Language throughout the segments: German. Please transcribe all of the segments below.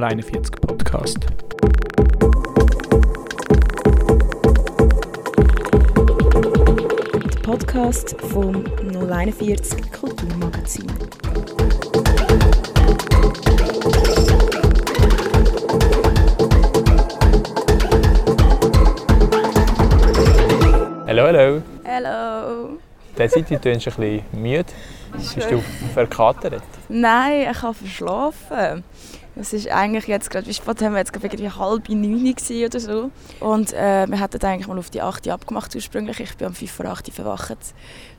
041 Podcast. Der Podcast vom 041 Kulturmagazin. Hallo, hallo. Hallo. Der Seite tönst du ein bisschen müde. Bist du verkatert? Nein, ich habe verschlafen. Es ist eigentlich jetzt gerade, wie spät haben wir jetzt gerade irgendwie halb neun oder so. Und äh, wir hatten eigentlich mal auf die 8 Uhr abgemacht ursprünglich. Ich bin um 5 vor 8 Uhr verwacht,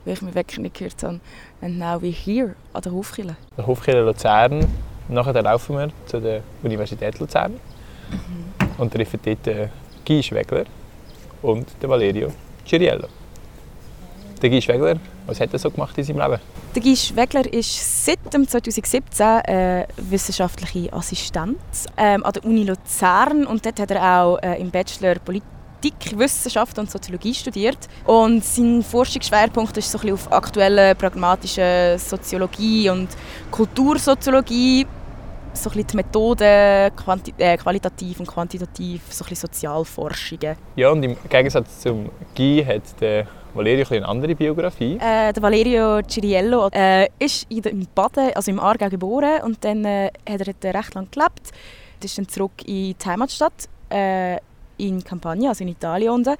weil ich mich Wecker nicht gehört habe. And now we're here, an der Hofkille. Der Hofkirche Luzern. Nachher laufen wir zu der Universität Luzern und treffen dort äh, Guy Schwegler und den Valerio Ciriello. Der Guy Schwegler, was hat er so gemacht in seinem Leben? Der Guy Schwegler ist seit dem 2017 äh, wissenschaftliche Assistent ähm, an der Uni Luzern und dort hat er auch äh, im Bachelor Politikwissenschaft und Soziologie studiert und sein Forschungsschwerpunkt ist so ein bisschen auf aktuelle pragmatische Soziologie und Kultursoziologie so ein bisschen die Methoden, äh, qualitativ und quantitativ, so ein bisschen Sozialforschungen. Ja, und im Gegensatz zum Guy hat der Valerio eine andere Biografie. Äh, der Valerio Ciriello äh, ist in, Baden, also im Aargau geboren und dann äh, hat er recht lange gelebt. Er ist dann zurück in die Heimatstadt äh, in Campania, also in Italien unten.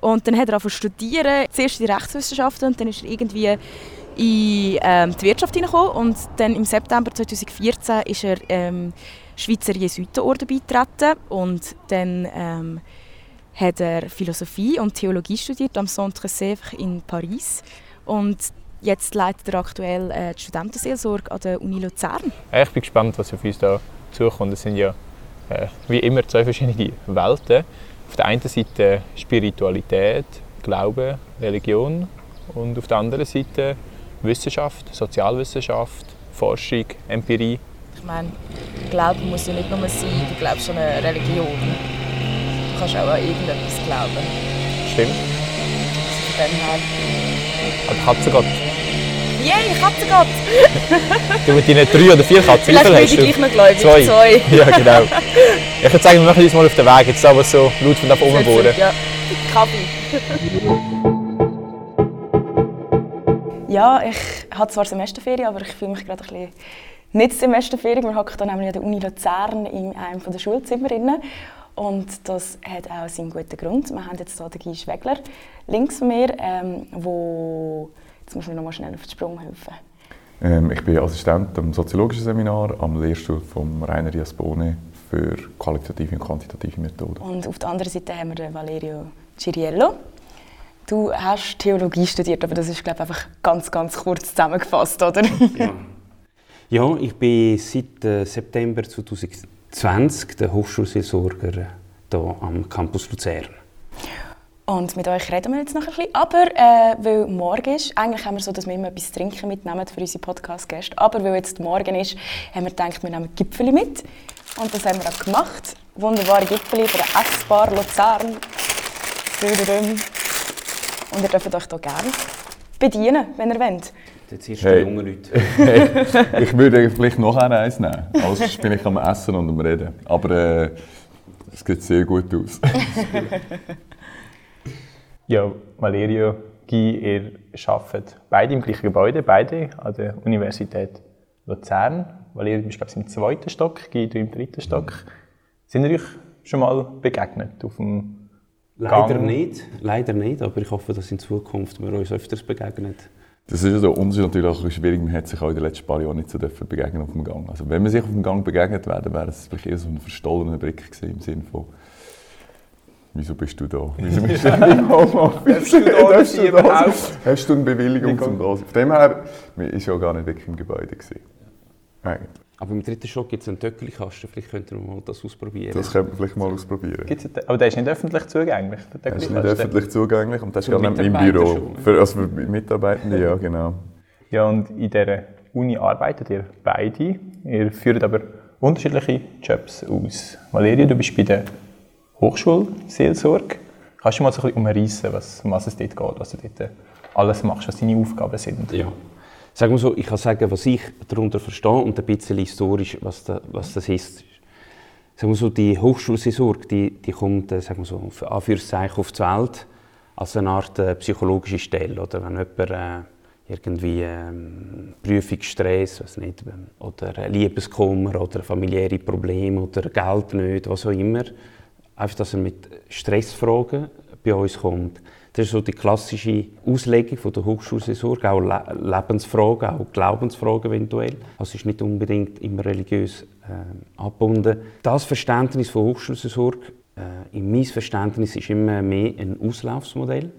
Und dann hat er angefangen studieren, zuerst in Rechtswissenschaften und dann ist er irgendwie in ähm, die Wirtschaft hineingekommen und dann im September 2014 ist er ähm, Schweizer Jesuitenorden beitreten und dann ähm, hat er Philosophie und Theologie studiert am Centre Sèvres in Paris und jetzt leitet er aktuell äh, die Studentenseelsorge an der Uni Luzern. Ich bin gespannt, was auf uns da zukommt. Es sind ja äh, wie immer zwei verschiedene Welten. Auf der einen Seite Spiritualität, Glaube, Religion und auf der anderen Seite Wissenschaft, Sozialwissenschaft, Forschung, Empirie. Ich meine, Glauben muss ja nicht nur sein, du glaubst an eine Religion. Du kannst auch an irgendetwas glauben. Stimmt. Von dem her... Aber Katzengott. Yay, Katzengott! Du mit deinen drei oder vier Katzen, Vielleicht viel bin ich gleich noch gläubig. Zwei. Zwei. Ja, genau. Ich würde sagen, wir machen uns mal auf den Weg, jetzt aber so laut von da oben bohren. Ja, Kaffee. ja, ich habe zwar Semesterferien, aber ich fühle mich gerade ein bisschen nicht Semesterferien. Wir hocken hier nämlich an der Uni Luzern in einem der Schulzimmer. Und das hat auch seinen guten Grund. Wir haben jetzt hier den Guy Schwegler links von mir, ähm, wo jetzt muss ich noch mal schnell auf den Sprung helfen. Ähm, ich bin Assistent am Soziologischen Seminar am Lehrstuhl von Rainer Diasbone für qualitative und quantitative Methoden. Und auf der anderen Seite haben wir Valerio Ciriello. Du hast Theologie studiert, aber das ist glaube ich, einfach ganz, ganz kurz zusammengefasst, oder? ja. ja, ich bin seit äh, September 2000 20 der Hochschulseelsorger hier am Campus Luzern. Und mit euch reden wir jetzt noch ein bisschen. Aber äh, weil morgen ist, eigentlich haben wir so, dass wir immer etwas trinken mitnehmen für unsere Podcast-Gäste. Aber weil jetzt morgen ist, haben wir gedacht, wir nehmen Gipfel mit. Und das haben wir auch gemacht. Wunderbare Gipfel von der Essbar Luzern. Und ihr dürft euch hier gerne bedienen, wenn ihr wollt. Jetzt erst Hey. die jungen Leute. Hey, ich würde vielleicht noch eine eins nehmen. Sonst bin ich am Essen und am Reden. Aber äh, es sieht sehr gut aus. Ja, Valerio, Guy, ihr arbeitet beide im gleichen Gebäude, beide an der Universität Luzern. Valerio, du bist glaube ich im zweiten Stock, Guy, du im dritten Stock. Sind ihr euch schon mal begegnet auf dem Leider Gang? nicht, leider nicht, aber ich hoffe, dass in Zukunft wir uns öfters begegnen. Das ist ja uns ist natürlich auch schwierig, man hat sich auch in den letzten paar Jahren nicht so dürfen begegnen auf dem Gang. Also wenn man sich auf dem Gang begegnet wäre, wäre es vielleicht eher so ein verstollener Blick gewesen, im Sinne von «Wieso bist du da? Wieso bist du im Homeoffice? Darfst du da Darfst sein überhaupt?» Hast du eine Bewilligung zum da? Von dem her, man ist ja gar nicht wirklich im Gebäude gewesen. Eigentlich. Aber im dritten Stock gibt es einen Töckelkasten, vielleicht könnten wir mal das ausprobieren. Das könnte man vielleicht mal ausprobieren. Gibt's einen- Aber der ist nicht öffentlich zugänglich. der Das ist nicht öffentlich zugänglich und das ist gar nicht im Büro. schon, ne? Für, also für Mitarbeitende, ja genau. Ja, und in dieser Uni arbeitet ihr beide. Ihr führt aber unterschiedliche Jobs aus. Valeria, du bist bei der Hochschulseelsorge. Kannst du mal so ein bisschen umreissen, was, um was es dort geht, was du dort alles machst, was deine Aufgaben sind? Ja. Sagen wir so, ich kann sagen, was ich darunter verstehe und ein bisschen historisch, was, da, was das ist. sagen wir so, die Hochschulseelsorge, die, die kommt, äh, sagen wir so, für Anführungszeichen auf die Welt als eine Art äh, psychologische Stelle. Oder wenn jemand äh, irgendwie ähm, Prüfungsstress, weiß nicht, oder Liebeskummer oder familiäre Probleme oder Geld nicht, was auch immer, einfach, dass er mit Stressfragen bei uns kommt. Das ist so die klassische Auslegung von der Hochschulseelsorge, auch Le Lebensfragen, auch Glaubensfragen eventuell. Also ist nicht unbedingt immer religiös äh, abgebunden. Das Verständnis von Hochschulseelsorge, äh, in meinem Verständnis, ist immer mehr ein Auslaufsmodell.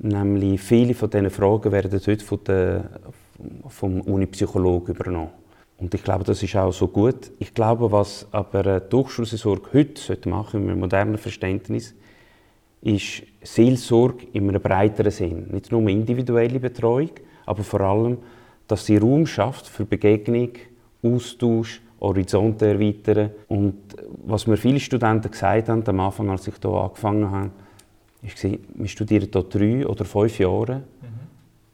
Mhm. Nämlich viele von diesen Fragen werden dort von der, vom Unipsychologen übernommen. Und ich glaube, das ist auch so gut. Ich glaube, was aber die Hochschulseelsorge heute machen sollte, mit einem modernen Verständnis, ist Seelsorge in einem breiteren Sinn. Nicht nur individuelle Betreuung, aber vor allem, dass sie Raum schafft für Begegnung, Austausch, Horizonte erweitern. Und was mir viele Studenten gesagt haben, am Anfang, als ich hier angefangen habe, ist, wir studieren hier drei oder fünf Jahre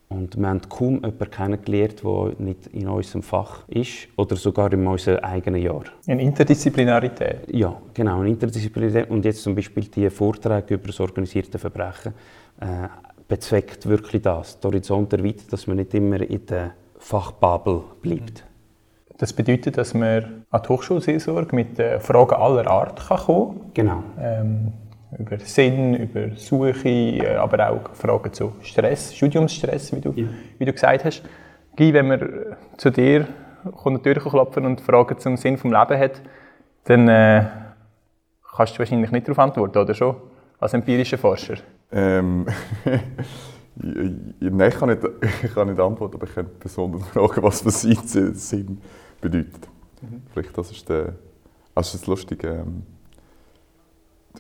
und wir haben kaum jemanden kennengelernt, der nicht in unserem Fach ist oder sogar in unserem eigenen Jahr. Eine Interdisziplinarität? Ja, genau, eine Interdisziplinarität. Und jetzt zum Beispiel die Vorträge über das organisierte Verbrechen äh, bezweckt wirklich das, den Horizont erweitert, dass man nicht immer in der Fachbubble bleibt. Das bedeutet, dass man an die Hochschulseelsorge mit Fragen aller Art kann kommen kann? Genau. Ähm über Sinn, über Suche, äh, aber auch Fragen zu Stress, Studiumsstress, wie du, ja. wie du gesagt hast. Guy, wenn man zu dir kommt Tür klopfen und Fragen zum Sinn des Lebens hat, dann äh, kannst du wahrscheinlich nicht darauf antworten, oder schon? Als empirischer Forscher. Ähm, Nein, ich kann, nicht, ich kann nicht antworten, aber ich kann besonders fragen, was für sie Sinn bedeutet. Mhm. Vielleicht das ist der, also das ist lustig. Ähm,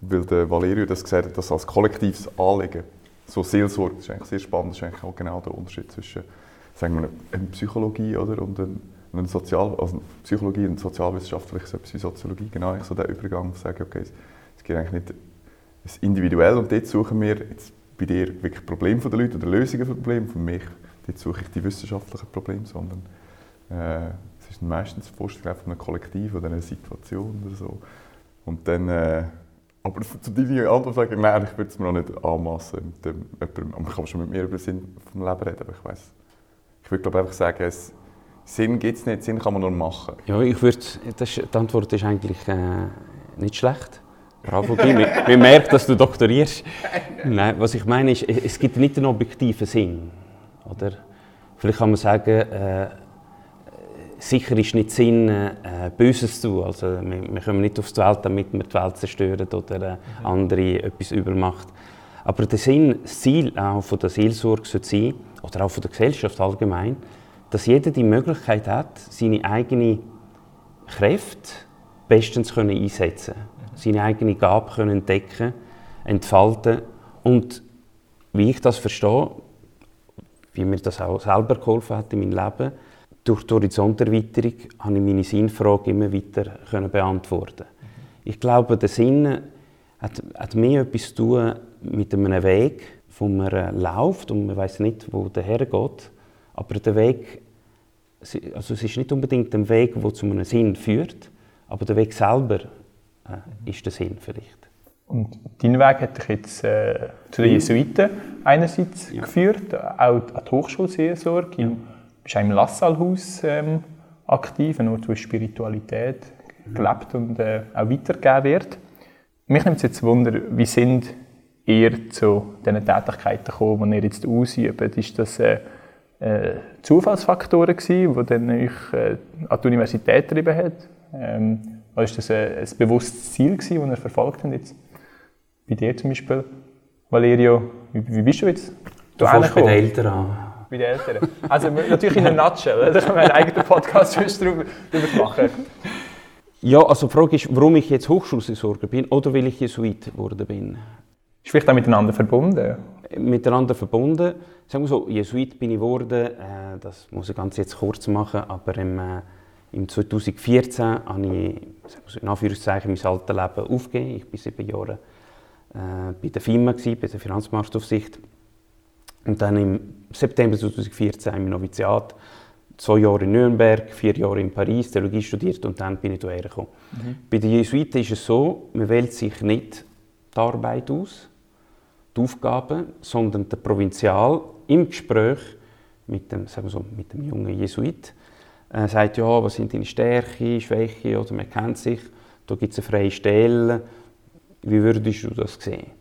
weil der Valerio das gesagt hat, das als kollektives Anliegen, so Seelsorge, das ist eigentlich sehr spannend, das ist eigentlich auch genau der Unterschied zwischen sagen wir, einer Psychologie oder, und einer Sozial also Psychologie und sozialwissenschaftlich etwas wie Soziologie, genau so der Übergang, zu sagen, okay, es geht eigentlich nicht es individuell und dort suchen wir jetzt bei dir wirklich Probleme der Leute oder Lösungen für Probleme, für mich dort suche ich die wissenschaftlichen Probleme, sondern äh, es ist meistens Vorstellung von einem Kollektiv oder einer Situation oder so. Und dann äh, aber zu deiner Antwort sagen, nein, ich würde es mir auch nicht anmassen. Mit dem, jemandem, man kann schon mit mir über den Sinn vom Leben reden, aber ich weiß. Ich würde einfach sagen, es, Sinn gibt es nicht, Sinn kann man nur machen. Ja, ich würde, das, die Antwort ist eigentlich äh, nicht schlecht. Bravo, Guy. man merkt, dass du doktorierst. Nein, was ich meine ist, es gibt nicht einen objektiven Sinn. Oder? Vielleicht kann man sagen, äh, sicher ist nicht Sinn, äh, Böses zu tun. Also, wir, wir kommen nicht auf die Welt, damit wir die Welt zerstören oder äh, mhm. andere etwas übermacht. Aber der Sinn, das Ziel auch von der Seelsorge sollte sein, oder auch von der Gesellschaft allgemein, dass jeder die Möglichkeit hat, seine eigene Kräfte bestens können einsetzen mhm. seine eigene Gabe können entdecken, entfalten und wie ich das verstehe, wie mir das auch selber geholfen hat in meinem Leben, durch die Horizonterweiterung konnte ich meine Sinnfrage immer weiter beantworten. Ich glaube, der Sinn hat, hat mehr etwas zu tun mit einem Weg, wo man läuft und man weiß nicht, wo der hergeht. Aber der Weg, also es ist nicht unbedingt ein Weg, der zu einem Sinn führt, aber der Weg selber äh, ist der Sinn vielleicht. Und dein Weg hat dich jetzt äh, zu den Jesuiten einerseits ja. geführt, auch an die Hochschulseelsorge. Ja bist auch im Lassalhaus ähm, aktiv, wo die Spiritualität gelebt und äh, auch weitergegeben wird. Mich nimmt es jetzt Wunder, wie sind ihr zu diesen Tätigkeiten gekommen, die ihr jetzt ausübt? Ist das äh, äh, Zufallsfaktoren gewesen, die dann euch äh, an die Universität getrieben hat? Ähm, oder ist das ein, ein bewusstes Ziel gewesen, das ihr verfolgt habt jetzt? Bei dir zum Beispiel, Valerio, wie, wie bist du jetzt? Du fängst bei den Eltern an bei den Eltern. Also natürlich in einer Nutshell, da können wir einen eigenen Podcast darüber machen. Ja, also die Frage ist, warum ich jetzt Hochschulseelsorger bin oder weil ich Jesuit geworden bin. Ist vielleicht auch miteinander verbunden? Miteinander verbunden. Sagen wir so, Jesuit bin ich geworden, äh, das muss ich ganz jetzt kurz machen, aber im, äh, im 2014 habe ich so in Anführungszeichen mein altes Leben aufgegeben. Ich war sieben Jahre äh, bei der FIMA, bei der Finanzmarktaufsicht und dann im September 2014 im Noviziat zwei Jahre in Nürnberg, vier Jahre in Paris Theologie studiert und dann bin ich hierher gekommen. Mhm. Bei den Jesuiten ist es so, man wählt sich nicht die Arbeit aus, die Aufgaben, sondern der Provinzial im Gespräch mit dem, sagen wir so, mit dem jungen Jesuit äh, sagt, ja, was sind deine Stärken, Schwächen, oder man kennt sich, da gibt es eine freie Stelle, wie würdest du das sehen?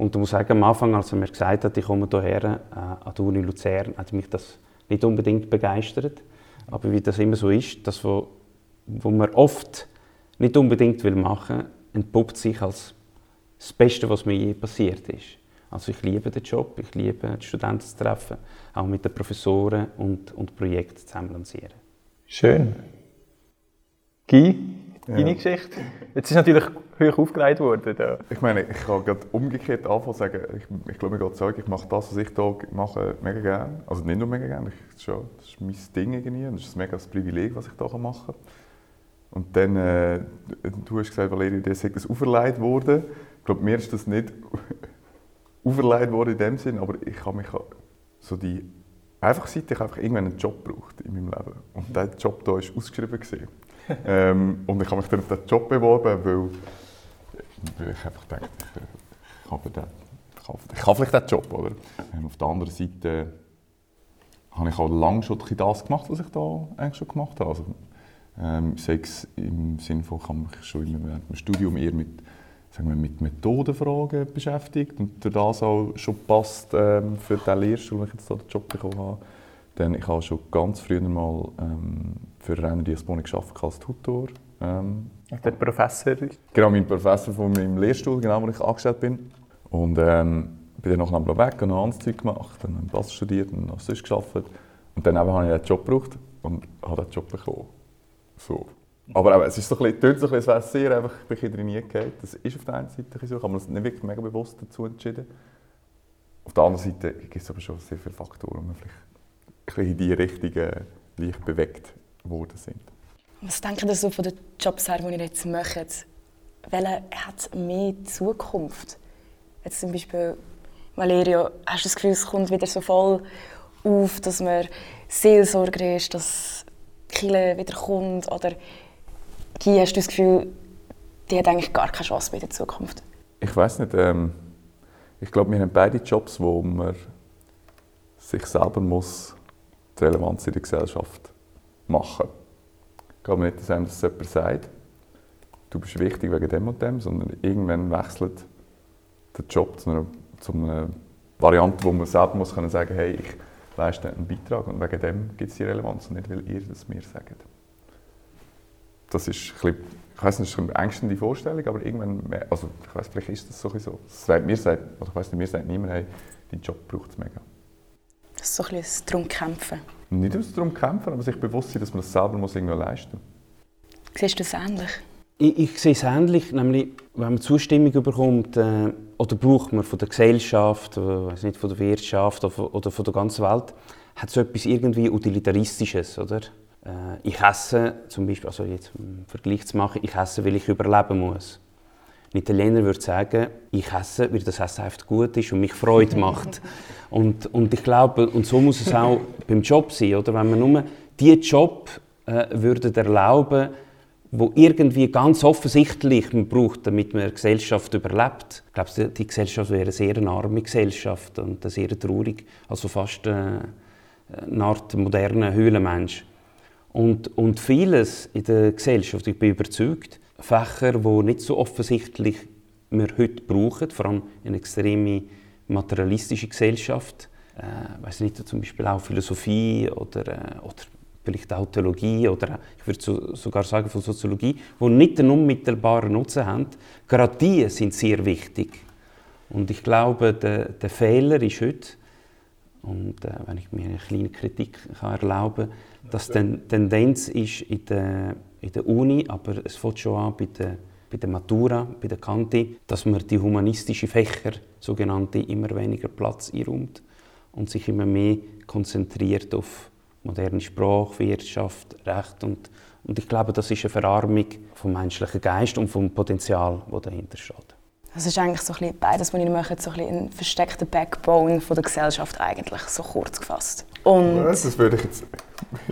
Und ich muss sagen, am Anfang, als er mir gesagt hat, ich komme hierher äh, an die Uni Luzern, hat mich das nicht unbedingt begeistert. Aber wie das immer so ist, das, was man oft nicht unbedingt will machen will, entpuppt sich als das Beste, was mir je passiert ist. Also ich liebe den Job, ich liebe die Studenten zu treffen, auch mit den Professoren und, und Projekte zusammen lancieren. Schön. Guy, deine. Geschichte? Jetzt ist natürlich hoch aufgelegt worden. Da. Ich meine, ich kann gerade umgekehrt anfangen sagen, ich, ich glaube, mir geht sagen, ich mache das, was ich hier mache, mega gerne. Also nicht nur mega gerne, das, ist das ist mein Ding irgendwie und das ist ein mega Privileg, was ich hier machen kann. Und dann, äh, du hast gesagt, Valerie, dir ist das auferlegt worden. Ich glaube, mir ist das nicht auferlegt worden in dem Sinn, aber ich habe mich so die einfach seit ich einfach irgendwann einen Job braucht in meinem Leben. Und dieser Job hier war ausgeschrieben. Ähm, und ich habe mich dann auf diesen Job beworben, weil weil ich einfach denke, ich, ich, habe den, ich, habe, ich habe vielleicht diesen Job. Oder? Ähm, auf der anderen Seite habe ich auch lange schon das gemacht, was ich da eigentlich schon gemacht habe. Also, ähm, sei es im Sinne von, ich habe mich schon während dem Studium eher mit, sagen wir, mit Methodenfragen beschäftigt und durch das auch schon passt ähm, für die Lehrstuhl, wenn ich jetzt da den Job bekommen habe. Denn ich habe schon ganz früher mal ähm, für Renner Diasponik gearbeitet als Tutor. Ähm, der Professor? Genau, mein Professor von meinem Lehrstuhl, genau, wo ich angestellt bin. Und ähm, bin dann noch weg und noch anderes Zeug gemacht, dann habe Bass studiert und noch sonst gearbeitet. Und dann habe ich einen Job gebraucht und habe den Job bekommen. So. Aber eben, es ist so ein bisschen, so ein bisschen, es sehr einfach, ich bin nie gegangen. Das ist auf der einen Seite so, ich habe das nicht wirklich mega bewusst dazu entschieden. Auf der anderen Seite gibt es aber schon sehr viele Faktoren, die vielleicht in die Richtung leicht bewegt worden sind. Was denken Sie so von den Jobs her, die ihr jetzt macht? Welcher hat mehr Zukunft? Jetzt zum Beispiel, Valerio, hast du das Gefühl, es kommt wieder so voll auf, dass man Seelsorger ist, dass Kille wieder kommt? Oder Guy, hast du das Gefühl, die hat eigentlich gar keine Chance mehr in der Zukunft? Ich weiß nicht. Ähm, ich glaube, wir haben beide Jobs, wo man sich selber muss die Relevanz in der Gesellschaft machen muss geht nicht darum, dass jemand sagt, du bist wichtig wegen dem und dem, sondern irgendwann wechselt der Job zu einer, zu einer Variante, wo man selber muss können sagen hey, ich leiste einen Beitrag und wegen dem gibt es die Relevanz und nicht, weil ihr das mir sagt. Das ist ein bisschen, ich weiß nicht, das ist eine ängstende Vorstellung, aber irgendwann, also ich weiß, vielleicht ist das sowieso. Das mir sagt, oder ich weiß nicht, mir sagt niemand, hey, dein Job braucht es mega. Das ist so ein bisschen darum kämpfen. Nicht darum kämpfen, aber sich bewusst sein, dass man das selber muss irgendwo leisten muss. Siehst du es ähnlich? Ich, ich, sehe es ähnlich, nämlich wenn man Zustimmung bekommt, äh, oder braucht man von der Gesellschaft, oder, nicht, von der Wirtschaft oder, oder von der ganzen Welt, hat es etwas irgendwie Utilitaristisches, oder? Äh, ich esse zum Beispiel, also jetzt einen Vergleich zu machen, ich esse, weil ich überleben muss. Ein Italiener würde sagen, ich esse, weil das Essen einfach gut ist und mich Freude macht. und, und ich glaube, und so muss es auch beim Job sein, oder? Wenn man nur diesen Job äh, würde erlauben, wo irgendwie ganz offensichtlich man braucht, damit man eine Gesellschaft überlebt. Ich glaube, die Gesellschaft wäre eine sehr arme Gesellschaft und sehr traurig, also fast äh, eine Art moderner Höhlenmensch. Und, und vieles in der Gesellschaft, ich bin überzeugt, Fächer, die nicht so offensichtlich wir heute brauchen, vor allem in einer extrem materialistischen Gesellschaft. Äh, weiß nicht, zum Beispiel auch Philosophie oder, äh, oder vielleicht auch Theologie oder ich würde so, sogar sagen von Soziologie, die nicht einen unmittelbaren Nutzen haben. Gerade die sind sehr wichtig. Und ich glaube, der, der Fehler ist heute, und äh, wenn ich mir eine kleine Kritik kann erlauben kann, dass die Tendenz ist in der in der Uni, aber es fängt schon an bei der, bei der Matura, bei der Kante, dass man die humanistischen Fächer, sogenannte, immer weniger Platz einräumt und sich immer mehr konzentriert auf moderne Sprache, Wirtschaft, Recht und, und ich glaube, das ist eine Verarmung vom menschlichen Geist und vom Potenzial, das dahinter steht. Das ist eigentlich so ein bisschen beides, was ich mache, so ein, ein versteckter Backbone von der Gesellschaft eigentlich, so kurz gefasst. Und das würde ich jetzt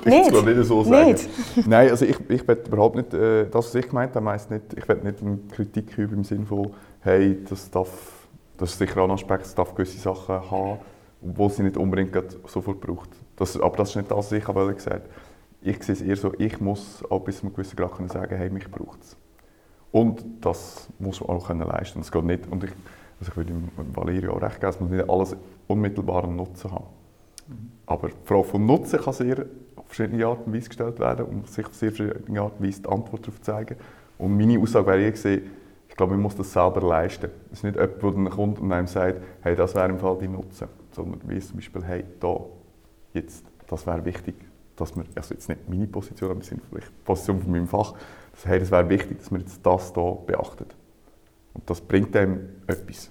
Nicht? Ich nicht so sagen. Nicht? Nein, also ich, ich will überhaupt nicht, äh, das, was ich gemeint habe, nicht, ich will nicht eine Kritik üben im Sinne von, hey, das darf, das ist sicher ein Aspekt, es darf gewisse Sachen haben, wo sie nicht unbedingt sofort braucht. Das, aber das ist nicht das, was ich habe gesagt Ich sehe es eher so, ich muss auch bis zu einem gewissen Grad können sagen, hey, mich braucht es. Und das muss man auch können leisten. Das geht nicht, und ich, also ich würde Valerio auch recht geben, es muss nicht alles unmittelbaren Nutzen haben. Aber die Frage von Nutzen kann sehr auf verschiedene Art und Weise gestellt werden und sich auf sehr verschiedene Art und Weise die Antwort darauf zeigen. Und meine Aussage wäre ich gesehen, ich glaube, man muss das selber leisten. Es ist nicht jemand, der dann kommt und einem sagt, hey, das wäre im Fall die Nutzen. Sondern wie zum Beispiel, hey, da, jetzt, das wäre wichtig, dass wir, also jetzt nicht meine Position, aber sind vielleicht die Position von meinem Fach, hey, das wäre wichtig, dass wir jetzt das hier beachtet. Und das bringt einem etwas.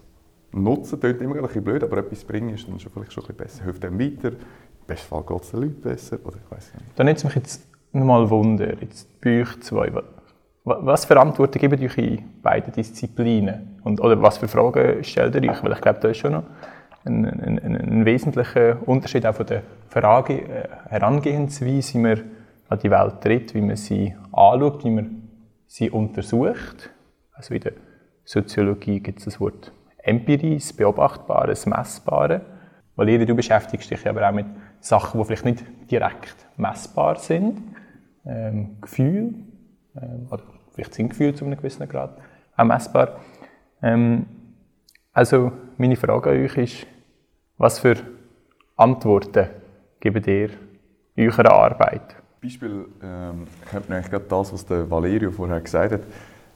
Nutzen klingt immer ein bisschen blöd, aber etwas bringen ist dann schon vielleicht schon ein bisschen besser. Hilft einem weiter, im besten Fall geht es den Leuten besser, oder ich weiß nicht. Dann nimmt es mich jetzt nochmal Wunder, jetzt bei euch zwei, was für Antworten gebt euch in beiden Disziplinen? Und, oder was für Fragen stellt ihr euch? Weil ich glaube, da ist schon noch ein, ein, ein, ein wesentlicher Unterschied auch von der Frage, äh, Herangehensweise, wie man an die Welt tritt, wie man sie anschaut, wie man sie untersucht. Also in der Soziologie gibt es das Wort Empirie, das Beobachtbare, das Messbare. Valeria, du beschäftigst dich aber auch mit Sachen, die vielleicht nicht direkt messbar sind. Ähm, Gefühl, ähm, oder vielleicht sind Gefühle zu einem gewissen Grad auch messbar. Ähm, also meine Frage an euch ist, was für Antworten gebt ihr eurer Arbeit? Beispiel, ähm, ich habe eigentlich gerade das, was der Valerio vorher gesagt hat,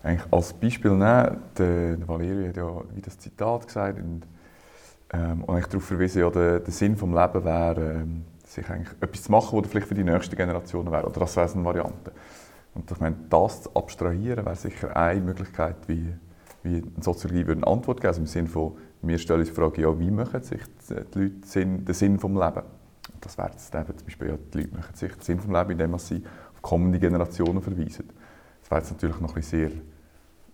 eigentlich als Beispiel nehmen. Der, der Valerio hat ja wie das Zitat gesagt und, ähm, und darauf verwiesen, ja, der, der Sinn des Lebens wäre, ähm, sich eigentlich etwas zu machen, was vielleicht für die nächste Generation wäre. Oder das wäre eine Variante. Und ich meine, das zu abstrahieren, wäre sicher eine Möglichkeit, wie, wie eine Soziologie würde eine Antwort geben also Im Sinne von, wir stellen uns die Frage, ja, wie machen sich die Leute Sinn, den Sinn des Lebens? Das wäre jetzt eben zum Beispiel, ja, die Leute machen sich den Sinn des Lebens, indem sie auf kommende Generationen verweisen. Das wäre jetzt natürlich noch ein sehr,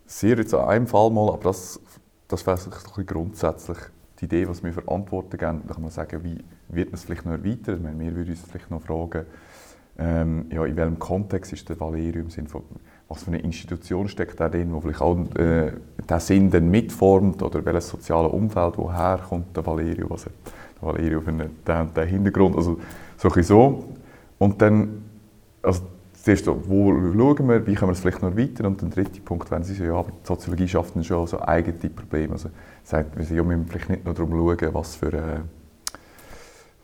sehr jetzt an einem Fall mal, aber das, das wäre so ein bisschen grundsätzlich die Idee, was wir für Antworten geben. Da kann man sagen, wie wird man es vielleicht noch erweitern? Meine, wir würden uns vielleicht noch fragen, ähm, ja, in welchem Kontext ist der Valerio im Sinne von, was für eine Institution steckt da drin, wo vielleicht auch äh, den Sinn dann mitformt oder welches soziale Umfeld, woher kommt der Valerio, was hat der Valerio für einen, den, den Hintergrund, also so ein so. Und dann, also zuerst so, wo schauen wir, wie können wir es vielleicht noch erweitern und der dritte Punkt, wenn Sie sagen, ja, aber die Soziologie schafft dann schon so eigene Probleme, also sagt, wir, müssen vielleicht nicht nur darum schauen, was für äh,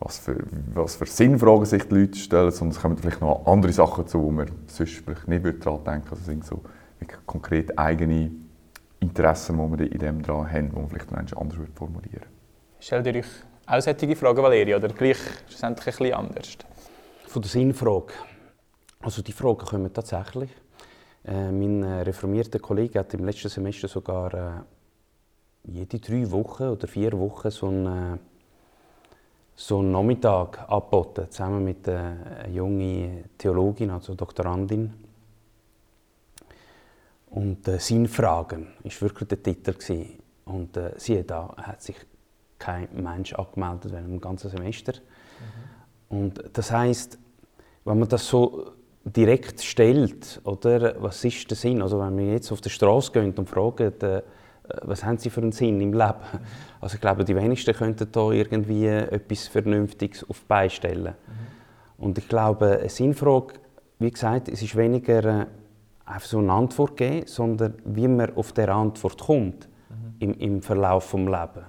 was für, was für Sinnfragen sich die Leute stellen, sondern es kommen vielleicht noch andere Sachen zu, wo man sonst vielleicht nicht daran denken würde. Also sind so konkret eigene Interessen, die wir in dem dran haben, die man vielleicht noch anders formulieren würde. Stellt ihr euch auch solche Fragen, Valeria, oder gleich schlussendlich ein bisschen anders? Von der Sinnfrage. Also die Fragen kommen tatsächlich. Äh, mein äh, reformierter Kollege hat im letzten Semester sogar äh, jede drei Wochen oder vier Wochen so ein äh, so einen Nachmittag angeboten, zusammen mit einer jungen Theologin, also Doktorandin. Und äh, Sinnfragen war wirklich der Titel. Gewesen. Und äh, siehe da, hat sich kein Mensch angemeldet während dem ganzen Semester. Mhm. Und das heißt, wenn man das so direkt stellt, oder, was ist der Sinn? Also wenn wir jetzt auf die Straße gehen und fragen, äh, was haben sie für einen Sinn im Leben? Also ich glaube, die wenigsten könnten da irgendwie etwas Vernünftiges auf beistellen. Mhm. Und ich glaube, eine Sinnfrage, wie gesagt, es ist weniger äh, einfach so eine Antwort geben, sondern wie man auf der Antwort kommt mhm. im, im Verlauf des Lebens.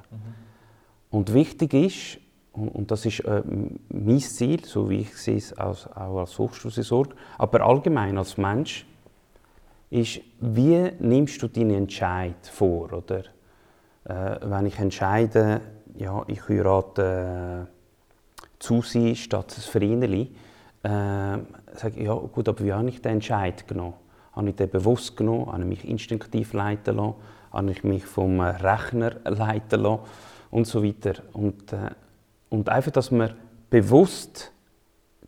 Und wichtig ist, und, das ist äh, mein Ziel, so wie ich es als, auch als Hochschulseelsorger, aber allgemein als Mensch, ist, wie nimmst du deinen Entscheid vor? Oder, äh, wenn ich entscheide, ja, ich heirate äh, Susi statt das Verineli, äh, sage ich, ja gut, aber wie habe ich den Entscheid genommen? Habe ich den bewusst genommen? Habe ich mich instinktiv leiten lassen? Habe ich mich vom Rechner leiten lassen? Und so weiter. Und, äh, und einfach, dass man bewusst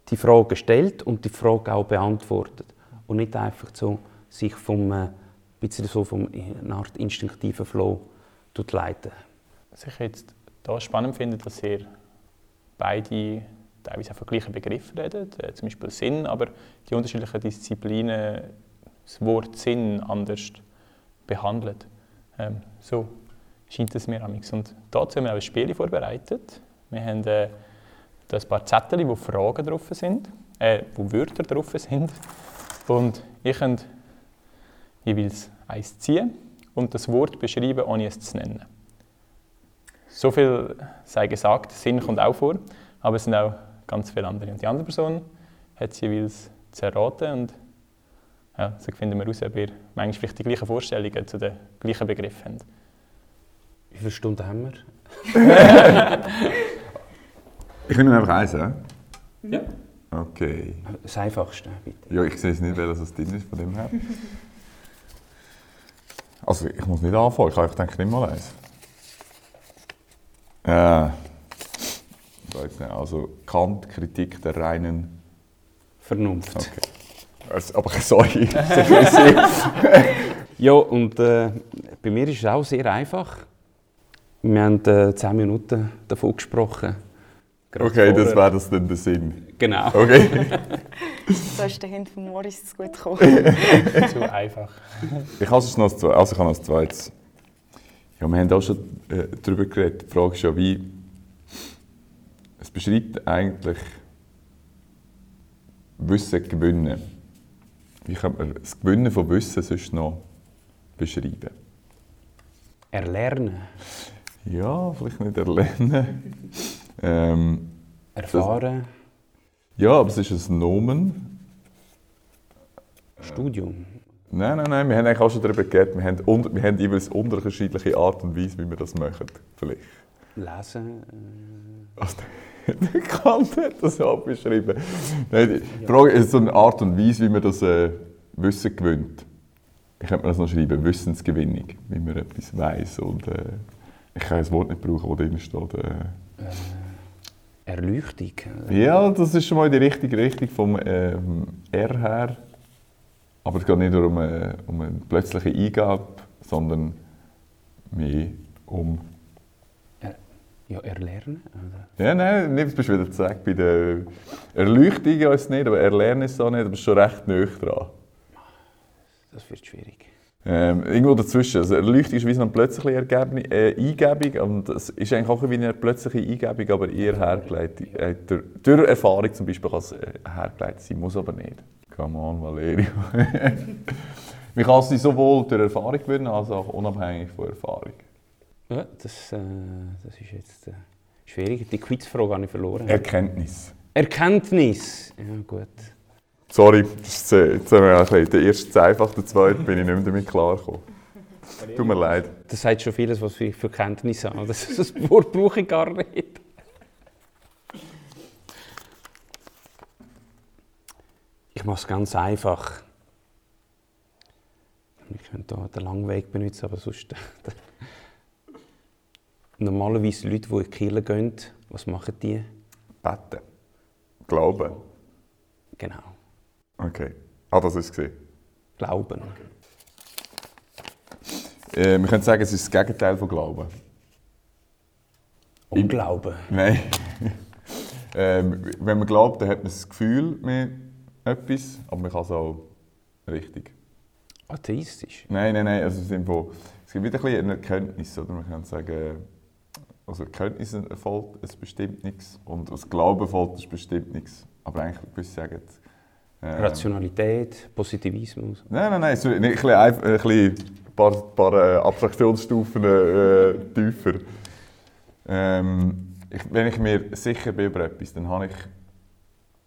die Frage stellt und die Frage auch beantwortet. Und nicht einfach so, sich vom, äh, bisschen so vom eine Art instinktiven Flow leiten. Was ich jetzt da spannend finde, dass ihr beide teilweise auch von gleichen Begriffen reden, äh, zum Beispiel Sinn, aber die unterschiedlichen Disziplinen das Wort Sinn anders behandeln. Ähm, so scheint es mir amigs. Und dazu haben wir auch ein Spiel vorbereitet. Wir haben äh, ein paar Zettel, wo Fragen drauf sind, äh, wo Wörter drauf sind. Und ich kann jeweils eins ziehen und das Wort beschreiben, ohne es zu nennen. So viel sei gesagt, Sinn kommt auch vor, aber es sind auch ganz viele andere. Und die andere Person hat es jeweils zu erraten und ja, so finden wir heraus, ob ihr manchmal vielleicht die gleichen Vorstellungen zu den gleichen Begriffen habt. Wie viele Stunden haben wir? Ich nehme einfach eins, ja? Ja. Okay. Das Einfachste, bitte. Ja, ich sehe es nicht, welches drin ist von dem her. Also, ich muss nicht anfangen, ich habe denke, nimm mal eins. Äh, nicht. also Kant, Kritik der reinen... Vernunft. Okay. Also, Aber sorry. Ja, und äh, bei mir ist es auch sehr einfach. Wir haben äh, 10 Minuten davon gesprochen. Gerade okay, das vorher. wäre das dann der Sinn. Genau. Okay. Da ist der Hint von Morris gut gekommen. Zu einfach. Ich habe es noch als zweites. Also ich habe noch als zweites. Ja, wir haben auch schon äh, darüber geredet. Die Frage ist ja, wie. Es beschreibt eigentlich Wissen gewinnen. Wie kann man das Gewinnen von Wissen sonst noch beschreiben? Erlernen, Ja, vielleicht nicht erlernen. ähm, erfahren, ja, aber es ist ein Nomen. Studium. Nein, nein, nein, wir haben eigentlich auch schon darüber geredet. Wir haben, un- wir haben jeweils unterschiedliche Art und Weise, wie wir das machen. Vielleicht. Lesen. Also, der Kant hat das auch beschrieben. Nein, die Frage ist so eine Art und Weise, wie man das äh, Wissen gewinnt. Ich könnte mir das noch schreiben, Wissensgewinnung, wie man etwas weiß und äh, ich kann das Wort nicht brauchen, das drin steht. Äh. Äh, Erleuchtung. Ja, das ist schon mal die richtige Richtung vom ähm, R her. Aber es geht nicht nur um, äh, um eine plötzliche Eingabe, sondern mehr um Ja, erlernen. Oder? Ja, nein, nicht, bist du wieder zurück bei der Erleuchtung ist es nicht, aber Erlernen ist es auch nicht, aber es ist schon recht nah dran. Das wird schwierig. Ähm, irgendwo dazwischen. Also Erleuchtung ist wie so eine plötzliche Ergebnis, äh, Eingebung und es ist eigentlich auch wie eine plötzliche Eingebung, aber eher hergeleitet. Äh, durch, durch Erfahrung zum Beispiel kann es äh, hergeleitet sein, muss aber nicht. Come on, Valerio. Man kann sie sowohl durch Erfahrung gewinnen, als auch unabhängig von Erfahrung. Ja, das, äh, das ist jetzt äh, schwierig. Die Quizfrage habe ich verloren. Erkenntnis. Erkenntnis. Ja, gut. Sorry, ist jetzt haben wir ein bisschen, der erste zu einfach, der zweite bin ich nicht mehr damit klargekommen. Tut mir leid. Das sagt schon vieles, was ich für Kenntnisse habe. Das, das Wort brauche ich gar nicht. Ich mache es ganz einfach. Ich könnte hier den langen Weg benutzen, aber sonst. Normalerweise Leute, die in die Kirche gehen, was machen die? Beten. Glauben. Genau. Okay. Ah, das ist es. Glauben. Äh, wir können sagen, es ist das Gegenteil von Glauben. Unglauben. Nein. ähm, wenn man glaubt, dann hat man das Gefühl mit etwas, aber man kann es auch richtig. Atheistisch. Nein, nein, nein. Also wo, es gibt wieder ein bisschen eine Erkenntnis. Oder? Man kann sagen, also Erkenntnis erfolgt es bestimmt nichts und aus Glauben erfolgt es bestimmt nichts. Aber eigentlich würde ich sagen, Rationalität, Positivismus. Nein, nein, nein, so, ein bisschen, ein, bisschen ein paar, paar äh, Abstraktionsstufen äh, tiefer. Ähm, ich, wenn ich mir sicher bin über etwas, dann habe ich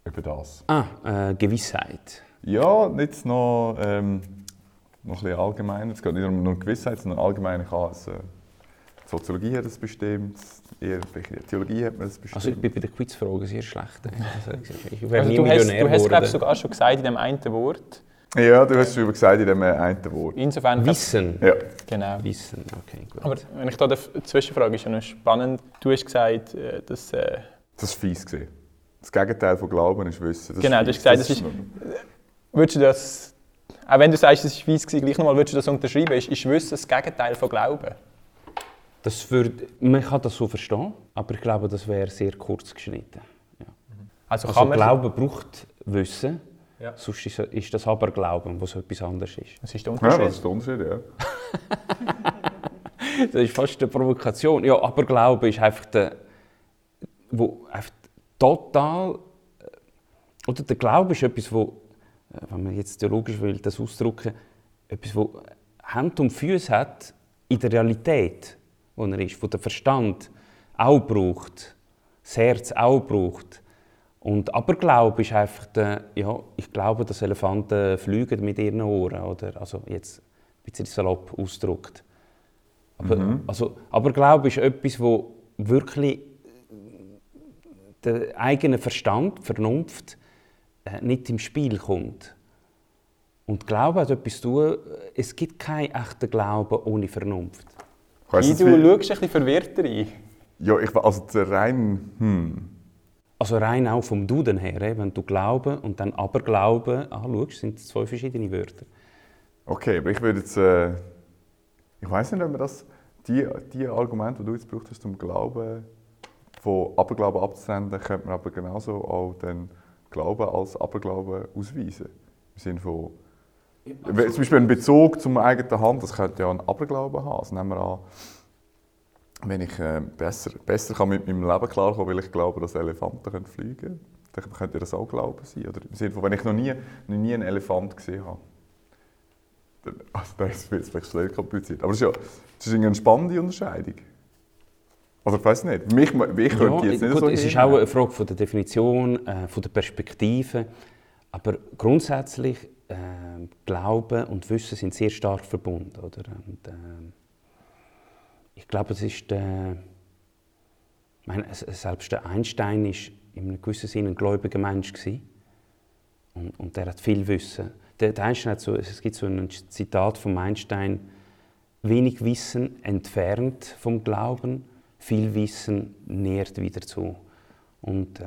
über das. Ah, äh, Gewissheit. Ja, nicht noch, ähm, noch ein bisschen allgemeiner. Es geht nicht um nur Gewissheit, sondern allgemein kann es, äh, die Soziologie hat es bestimmt, eher in der Theologie hat man es bestimmt. Also ich bin bei den Quizfragen sehr schlecht. Also, ich wäre Also nie du hast, du hast ich, sogar schon gesagt in dem einen Wort. ja, du hast es schon gesagt in dem einen Wort. Insofern... Wissen. Ja. Genau. Wissen, okay, gut. Aber wenn ich da die Zwischenfrage ist ja noch spannend. Du hast gesagt, äh, dass... Äh, Das war fies. Gewesen. Das Gegenteil von Glauben ist Wissen. Das Genau, du fies. hast gesagt, das ist- würdest du das... Auch wenn du sagst, es ist weiss gewesen, gleich nochmal, würdest du das unterschreiben? Ist, ist Wissen das Gegenteil von Glauben? Das würde, man kann das so verstehen, aber ich glaube, das wäre sehr kurz geschnitten. Ja. Also, Also kann man... Glauben braucht Wissen, Ja. sonst ist, ist das aber Glauben, was etwas anderes ist. Was ist der Ja, Unterschied? das ist der Unterschied, ja. Das ist fast eine Provokation. Ja, aber Glaube ist einfach der, wo einfach total, äh, oder der Glaube ist etwas, wo, äh, wenn man jetzt theologisch will, das ausdrücken, etwas, wo Hand und Füße hat in der Realität, wo er ist, wo der Verstand auch braucht, das Herz auch braucht. Und Aberglaube ist einfach der, ja, ich glaube, dass Elefanten fliegen mit ihren Ohren, oder? Also jetzt ein bisschen salopp ausgedrückt. Aber, also, Aberglaube ist etwas, wo wirklich der eigene Verstand, Vernunft, äh, nicht im Spiel kommt. Und Glaube hat etwas zu tun, es gibt keinen echten Glauben ohne Vernunft. Ich weiss du wie- schaust ein bisschen verwirrter ein. Ja, ich, also der rein, hm. Also rein auch vom Duden her, eh, wenn du Glauben und dann Aberglauben anschaust, sind es zwei verschiedene Wörter. Okay, aber ich würde jetzt, äh, ich weiß nicht, ob man das, die, die Argumente, die du jetzt gebraucht hast, um Glauben von Aberglauben abzutrennen, könnte man aber genauso auch den Glauben als Aberglauben ausweisen. Im Sinne von, zum Beispiel ein Bezug zum eigenen Hand, das könnte ja ein Aberglauben haben. Also nehmen wir an, wenn ich äh, besser, besser kann mit meinem Leben klarkommen weil ich glaube, dass Elefanten können fliegen können, dann könnte das auch Glauben sein. Oder im Sinne von, wenn ich noch nie, noch nie einen Elefant gesehen habe, dann, also das ist vielleicht schnell kompliziert. Aber das ist ja das ist eine spannende Unterscheidung. Also ich weiß nicht, mich, ich könnte jetzt nicht gut, so es ist auch eine Frage von der Definition, äh, von der Perspektive. Aber grundsätzlich äh, Glauben und Wissen sind sehr stark verbunden. Oder? Und, äh, ich glaube, es ist der, meine, selbst der Einstein ist in einem gewissen Sinne ein gläubiger Mensch. Und, und der hat viel Wissen. Der, der Einstein hat so, es gibt so ein Zitat von Einstein: Wenig Wissen entfernt vom Glauben, viel Wissen nährt wieder zu. Und, äh,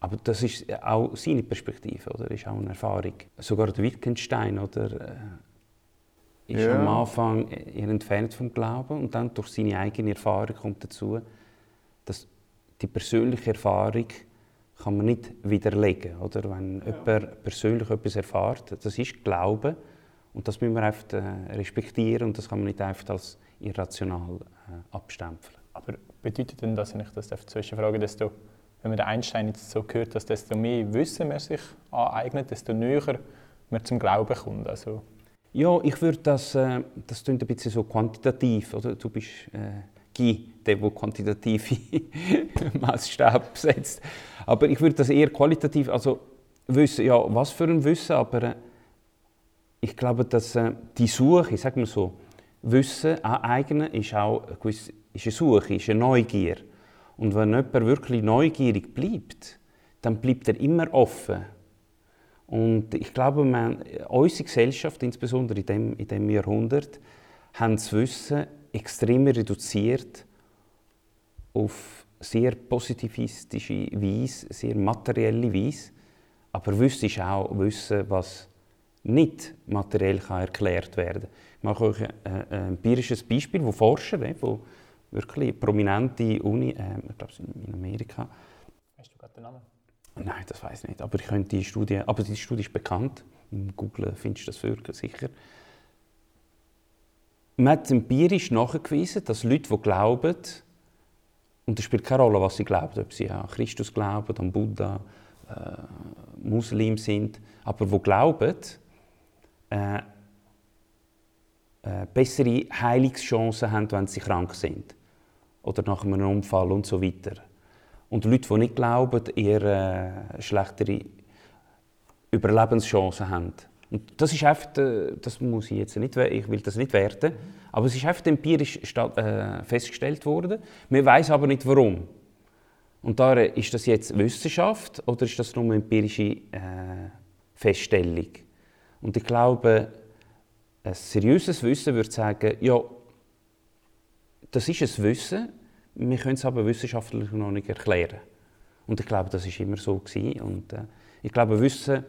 aber das ist auch seine Perspektive, oder? Ist auch eine Erfahrung. Sogar der Wittgenstein, oder? Äh, ist Ja. am Anfang eher entfernt vom Glauben und dann durch seine eigene Erfahrung kommt dazu, dass die persönliche Erfahrung kann man nicht widerlegen, oder? Wenn jemand persönlich etwas erfährt, das ist Glaube und das müssen wir einfach äh, respektieren und das kann man nicht einfach als irrational äh, abstempeln. Aber bedeutet denn das, wenn ich das zwischenfrage, desto, wenn man den Einstein jetzt so hört, dass desto mehr Wissen man sich aneignet, desto näher man zum Glauben kommt? Also, Ja, ich würde das, äh, das klingt ein bisschen so quantitativ, oder? Du bist äh, Guy, der, der quantitative Maßstab setzt. Aber ich würde das eher qualitativ, also Wissen, ja, was für ein Wissen, aber äh, ich glaube, dass äh, die Suche, ich sage mal so, Wissen aneignen ist auch eine, gewisse, ist eine Suche, ist eine Neugier. Und wenn jemand wirklich neugierig bleibt, dann bleibt er immer offen. Und ich glaube, man, unsere Gesellschaft, insbesondere in dem, in dem Jahrhundert, haben das Wissen extrem reduziert auf sehr positivistische Weise, sehr materielle Weise. Aber Wissen ist auch Wissen, was nicht materiell kann erklärt werden kann. Ich mache euch ein, empirisches Beispiel, wo Forscher, eh, wo wirklich prominente Uni, äh, ich glaube in Amerika, weißt du gerade den Namen? Nein, das weiß ich nicht. Aber ich könnte die Studie, aber die Studie ist bekannt. Im Google findest du das für, sicher. Man hat empirisch nachgewiesen, dass Leute, die glauben, und es spielt keine Rolle, was sie glauben, ob sie an Christus glauben, an Buddha, äh, Muslim sind, aber die glauben, äh, äh, bessere Heilungschancen haben, wenn sie krank sind. Oder nach einem Unfall und so weiter. Und Leute, die nicht glauben, eher äh, schlechtere Überlebenschancen haben. Und das ist einfach, das muss ich jetzt nicht, ich will das nicht werten, aber es ist einfach empirisch äh, festgestellt worden. Man weiß aber nicht warum. Und da ist das jetzt Wissenschaft oder ist das nur eine empirische äh, Feststellung? Und ich glaube, ein seriöses Wissen würde sagen, ja, das ist ein Wissen, wir können es aber wissenschaftlich noch nicht erklären. Und ich glaube, das ist immer so gewesen. Und äh, ich glaube, Wissen,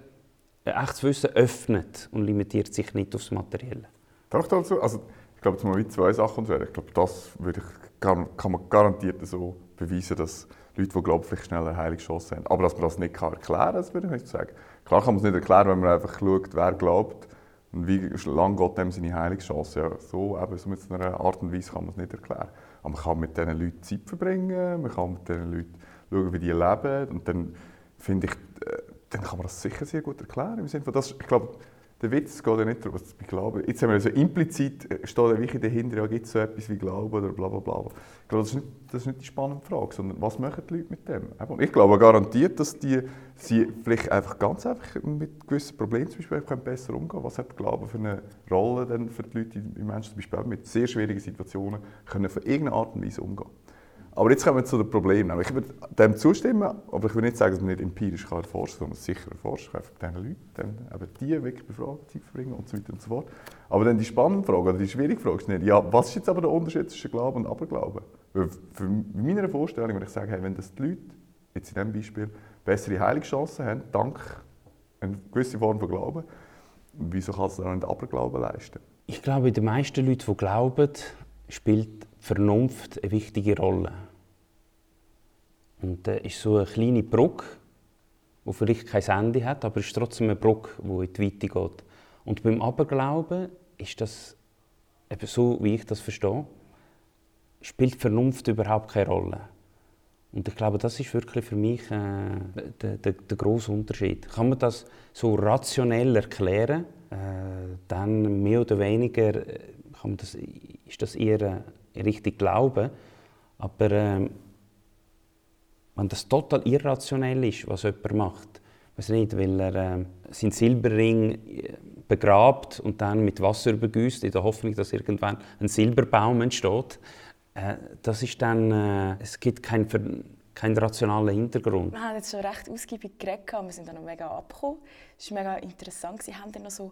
echtes Wissen öffnet und limitiert sich nicht aufs Materielle. Ich dazu? Also, ich glaube, jetzt mal zwei Sachen unterscheiden. Ich glaube, das würde ich, kann, kann man garantiert so beweisen, dass Leute, die glauben, schneller eine Heilungschance haben. Aber dass man das nicht kann erklären kann, würde ich nicht sagen. Klar kann man es nicht erklären, wenn man einfach schaut, wer glaubt und wie lange geht dem seine Heilungschance. Ja, so, eben, so mit einer Art und Weise kann man es nicht erklären. Aber man kann mit diesen Leuten Zeit verbringen, man kann mit diesen Leuten schauen, wie die leben und dann finde ich, äh, dann kann man das sicher sehr gut erklären. Im Sinne von das, ich glaube, der Witz geht ja nicht darum, was wir glauben. Jetzt haben wir so implizit, äh, steht ja wirklich dahinter, ja, gibt es so etwas wie Glauben oder bla bla bla. Ich glaube, das ist, nicht, das ist nicht die spannende Frage, sondern was machen die Leute mit dem? Ich glaube garantiert, dass die sie vielleicht einfach ganz einfach mit gewissen Problemen zum Beispiel können besser umgehen können. Was hat Glauben für eine Rolle denn für die Leute, die Menschen zum Beispiel mit sehr schwierigen Situationen können von irgendeiner Art und Weise umgehen aber jetzt kommen wir zu den Problemen. Ich würde dem zustimmen, aber ich will nicht sagen, dass man nicht empirisch kann erforschen kann, sondern sicher erforschen kann, von diesen Leuten, eben die wirklich befragen, Zeit verbringen und so weiter und so fort. Aber dann die spannende Frage, oder die schwierige Frage ist nicht, ja, was ist jetzt aber der Unterschied zwischen Glauben und Aberglauben? Weil für meine Vorstellung würde ich sagen, hey, wenn das die Leute, jetzt in diesem Beispiel, bessere Heilungschancen haben, dank einer gewissen Form von Glauben, wieso kann es dann nicht Aberglauben leisten? Ich glaube, die meisten Leute, die glauben, spielt Vernunft eine wichtige Rolle. Und da äh, ist so eine kleine Brücke, die vielleicht kein Ende hat, aber ist trotzdem eine Brücke, die in die Weite geht. Und beim Aberglauben ist das, eben so wie ich das verstehe, spielt Vernunft überhaupt keine Rolle. Und ich glaube, das ist wirklich für mich äh, der, der, der große Unterschied. Kann man das so rationell erklären, äh, dann mehr oder weniger äh, kann man das, ist das eher richtig Glauben. Aber äh, wenn das total irrationell ist, was jemand macht, weiß nicht, weil er äh, seinen Silberring äh, begrabt und dann mit Wasser übergüßt, in der Hoffnung, dass irgendwann ein Silberbaum entsteht, äh, das ist dann, äh, es gibt keinen kein rationalen Hintergrund. Wir haben jetzt schon recht ausgiebig geredet, wir sind dann noch mega abgekommen. Es war mega interessant. Sie haben dann noch so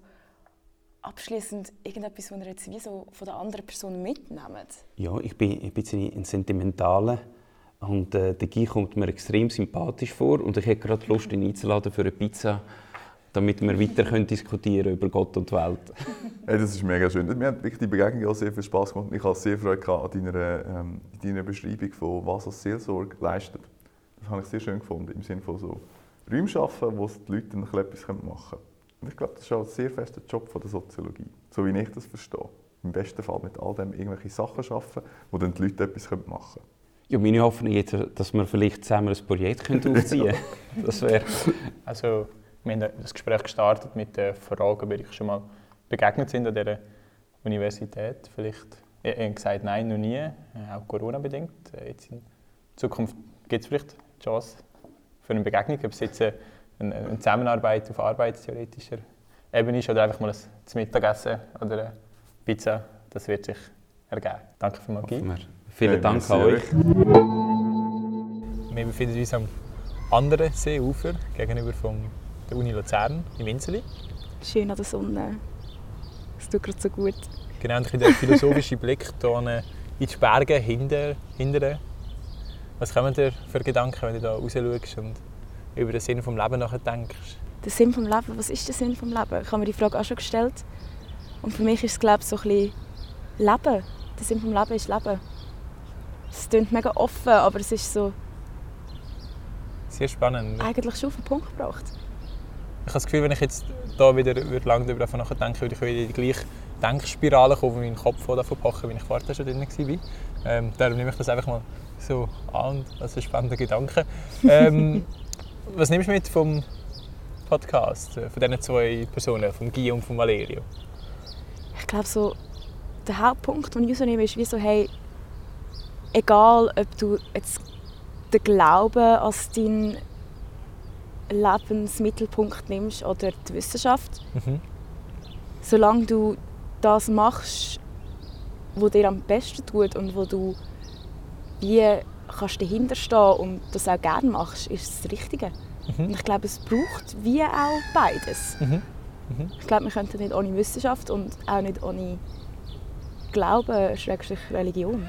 abschließend irgendetwas, was ihr jetzt wie so von der anderen Person mitnehmt? Ja, ich bin ein bisschen ein Sentimentaler und äh, der Guy kommt mir extrem sympathisch vor und ich hätte gerade Lust, ihn einzuladen für eine Pizza, damit wir weiter können diskutieren über Gott und die Welt. hey, das ist mega schön. Mir hat die Begegnung auch sehr viel Spaß gemacht. Ich hatte sehr Freude an deiner, ähm, deiner Beschreibung von was als Seelsorge leistet. Das habe ich sehr schön gefunden, im Sinne von so Räume schaffen, wo die Leute noch etwas machen können. Und ich glaube, das ist auch ein sehr fester Job von der Soziologie, so wie ich das verstehe. Im besten Fall mit all dem irgendwelche Sachen schaffen, wo dann die Leute etwas machen können. Ja, meine Hoffnung ist, dass wir vielleicht zusammen ein Projekt aufziehen können. das wäre... Also, wir haben das Gespräch gestartet mit der Frage, ob ich schon mal begegnet sind an dieser Universität. Vielleicht, ich habe gesagt, nein, noch nie, auch Corona-bedingt. Jetzt in Zukunft gibt es vielleicht die Chance für eine Begegnung, ob es jetzt eine, eine Zusammenarbeit auf arbeitstheoretischer Ebene ist oder einfach mal ein Mittagessen oder eine Pizza. Das wird sich ergeben. Danke für Magie. Vielen Dank an euch. Wir befinden uns am anderen Seeufer gegenüber von der Uni Luzern im Inseli. Schön an der Sonne. Es tut gerade so gut. Genau, und der philosophische Blick hier in die Berge hinter, hinter. Was kommen dir für Gedanken, wenn du da raus schaust und über den Sinn des Lebens nachdenkst? Der Sinn des Lebens? Was ist der Sinn des Lebens? Ich habe mir die Frage auch schon gestellt. Und für mich ist es, glaube ich, so ein bisschen Leben. Der Sinn des Lebens ist Leben. Es klingt mega offen, aber es ist so... Sehr spannend. Eigentlich schon auf den Punkt gebracht. Ich habe das Gefühl, wenn ich jetzt da wieder lange darüber nachdenke, würde ich wieder in die gleiche Denkspirale kommen, wo mein Kopf davon pochen, wie ich vorher schon drin war. Ähm, darum nehme ich das einfach mal so an. Das ist ein spannender Gedanke. Ähm, was nimmst du mit vom Podcast, äh, von diesen zwei Personen, von Guy und von Valerio? Ich glaube, so, der Hauptpunkt, den ich rausnehme, ist wie so, hey, egal ob du jetzt den Glauben als deinen Lebensmittelpunkt nimmst oder die Wissenschaft, mhm. solange du das machst, was dir am besten tut und wo du wie kannst dahinter stehen und das auch gerne machst, ist das Richtige. Mhm. Und ich glaube, es braucht wie auch beides. Mhm. Mhm. Ich glaube, wir könnten nicht ohne Wissenschaft und auch nicht ohne Glauben, Religion.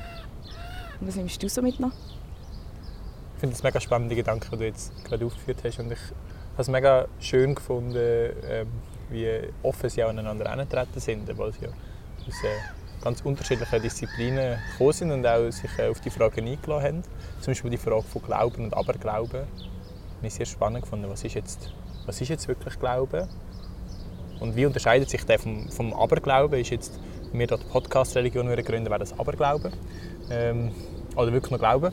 Und was nimmst du so mit? Ich finde es mega spannende Gedanken, die du jetzt gerade aufgeführt hast. Und ich habe es mega schön gefunden, ähm, wie offen sie aneinander herangetreten sind, weil sie ja aus äh, ganz unterschiedlichen Disziplinen gekommen sind und auch sich äh, auf die Fragen eingeladen haben. Zum Beispiel die Frage von Glauben und Aberglauben. Ich sehr spannend gefunden. Was ist jetzt, was ist jetzt wirklich Glauben? Und wie unterscheidet sich der vom, vom Aberglauben? Ist jetzt, wir dort Podcast-Religion gründen, wäre das Aberglauben. Ähm, oder wirklich nur Glauben.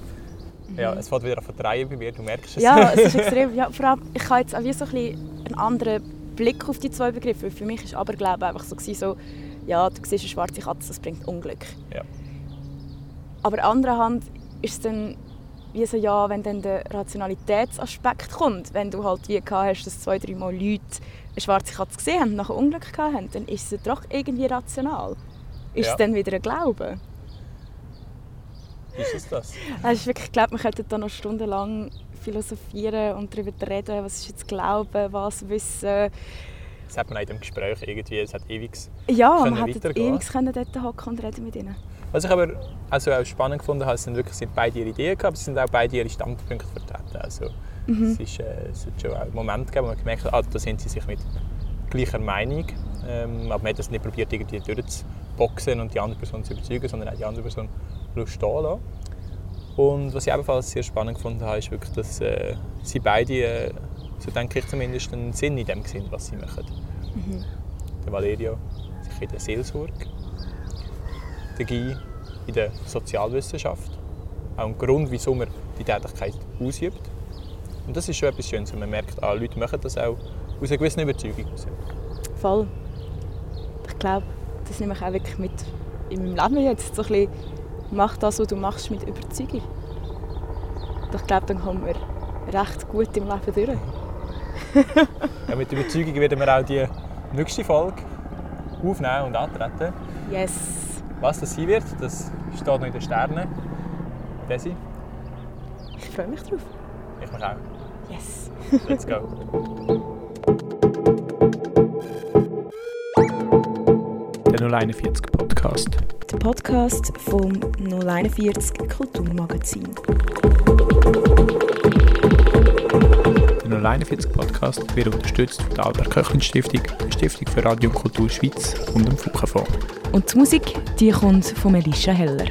Ja, es fällt wieder auf Verdrehen bei mir, du merkst es. Ja, es ist extrem. Ja, vor allem, ich habe jetzt auch wie so ein bisschen einen anderen Blick auf die zwei Begriffe. Für mich war Aberglauben einfach so, so ja, du siehst eine schwarze Katze, das bringt Unglück. Ja. Aber an anderer Hand ist es dann wie so, ja, wenn dann der Rationalitätsaspekt kommt, wenn du halt wie hast, dass zwei, drei Mal Leute eine schwarze Katze gesehen haben und nachher Unglück hatten, dann ist es doch irgendwie rational. Ist Ja. es dann wieder ein Glaube? Ist es das? Also ich wirklich glaube, wir könnten da noch stundenlang philosophieren und darüber reden, was ist jetzt Glauben, was Wissen. Das hat man in dem Gespräch irgendwie, es hat ewig Ja, man hätte weitergehen. ewig können dort hocken und reden mit ihnen. Was ich aber also auch spannend gefunden habe, sind wirklich sind beide ihre Ideen gehabt, aber es sind auch beide ihre Standpunkte vertreten. Also, es, ist, äh, es hat schon auch Momente gegeben, wo man gemerkt hat, ah, da sind sie sich mit gleicher Meinung. Ähm, aber man hat das nicht probiert, irgendwie durchzuboxen und die andere Person zu überzeugen, sondern auch die andere Person stehen lassen. Und was ich ebenfalls sehr spannend gefunden habe, ist wirklich, dass äh, sie beide, äh, so denke ich zumindest, einen Sinn in dem sehen, was sie machen. Der Valerio sich in der Seelsorge Guy in der Sozialwissenschaft. Auch ein Grund, wieso man die Tätigkeit ausübt. Und das ist schon etwas Schönes, wenn man merkt, ah, Leute machen das auch aus einer gewissen Überzeugung. Voll. Ich glaube, das nehme ich auch wirklich mit in meinem Leben jetzt. So ein bisschen, mach das, was du machst, mit Überzeugung. Und ich glaube, dann kommen wir recht gut im Leben durch. Ja, mit Überzeugung werden wir auch die nächste Folge aufnehmen und antreten. Yes. Was das sein wird, das steht noch in den Sternen. Desi, Ich freue mich drauf. ich mich auch. Yes. Let's go. Der 041 Podcast. Der Podcast vom 041 Kulturmagazin. Der 041 Podcast wird unterstützt von der Albert Köchlin Stiftung, der Stiftung für Radio und Kultur Schweiz und dem Fuggenfonds. Und die Musik, die kommt von Elisha Heller.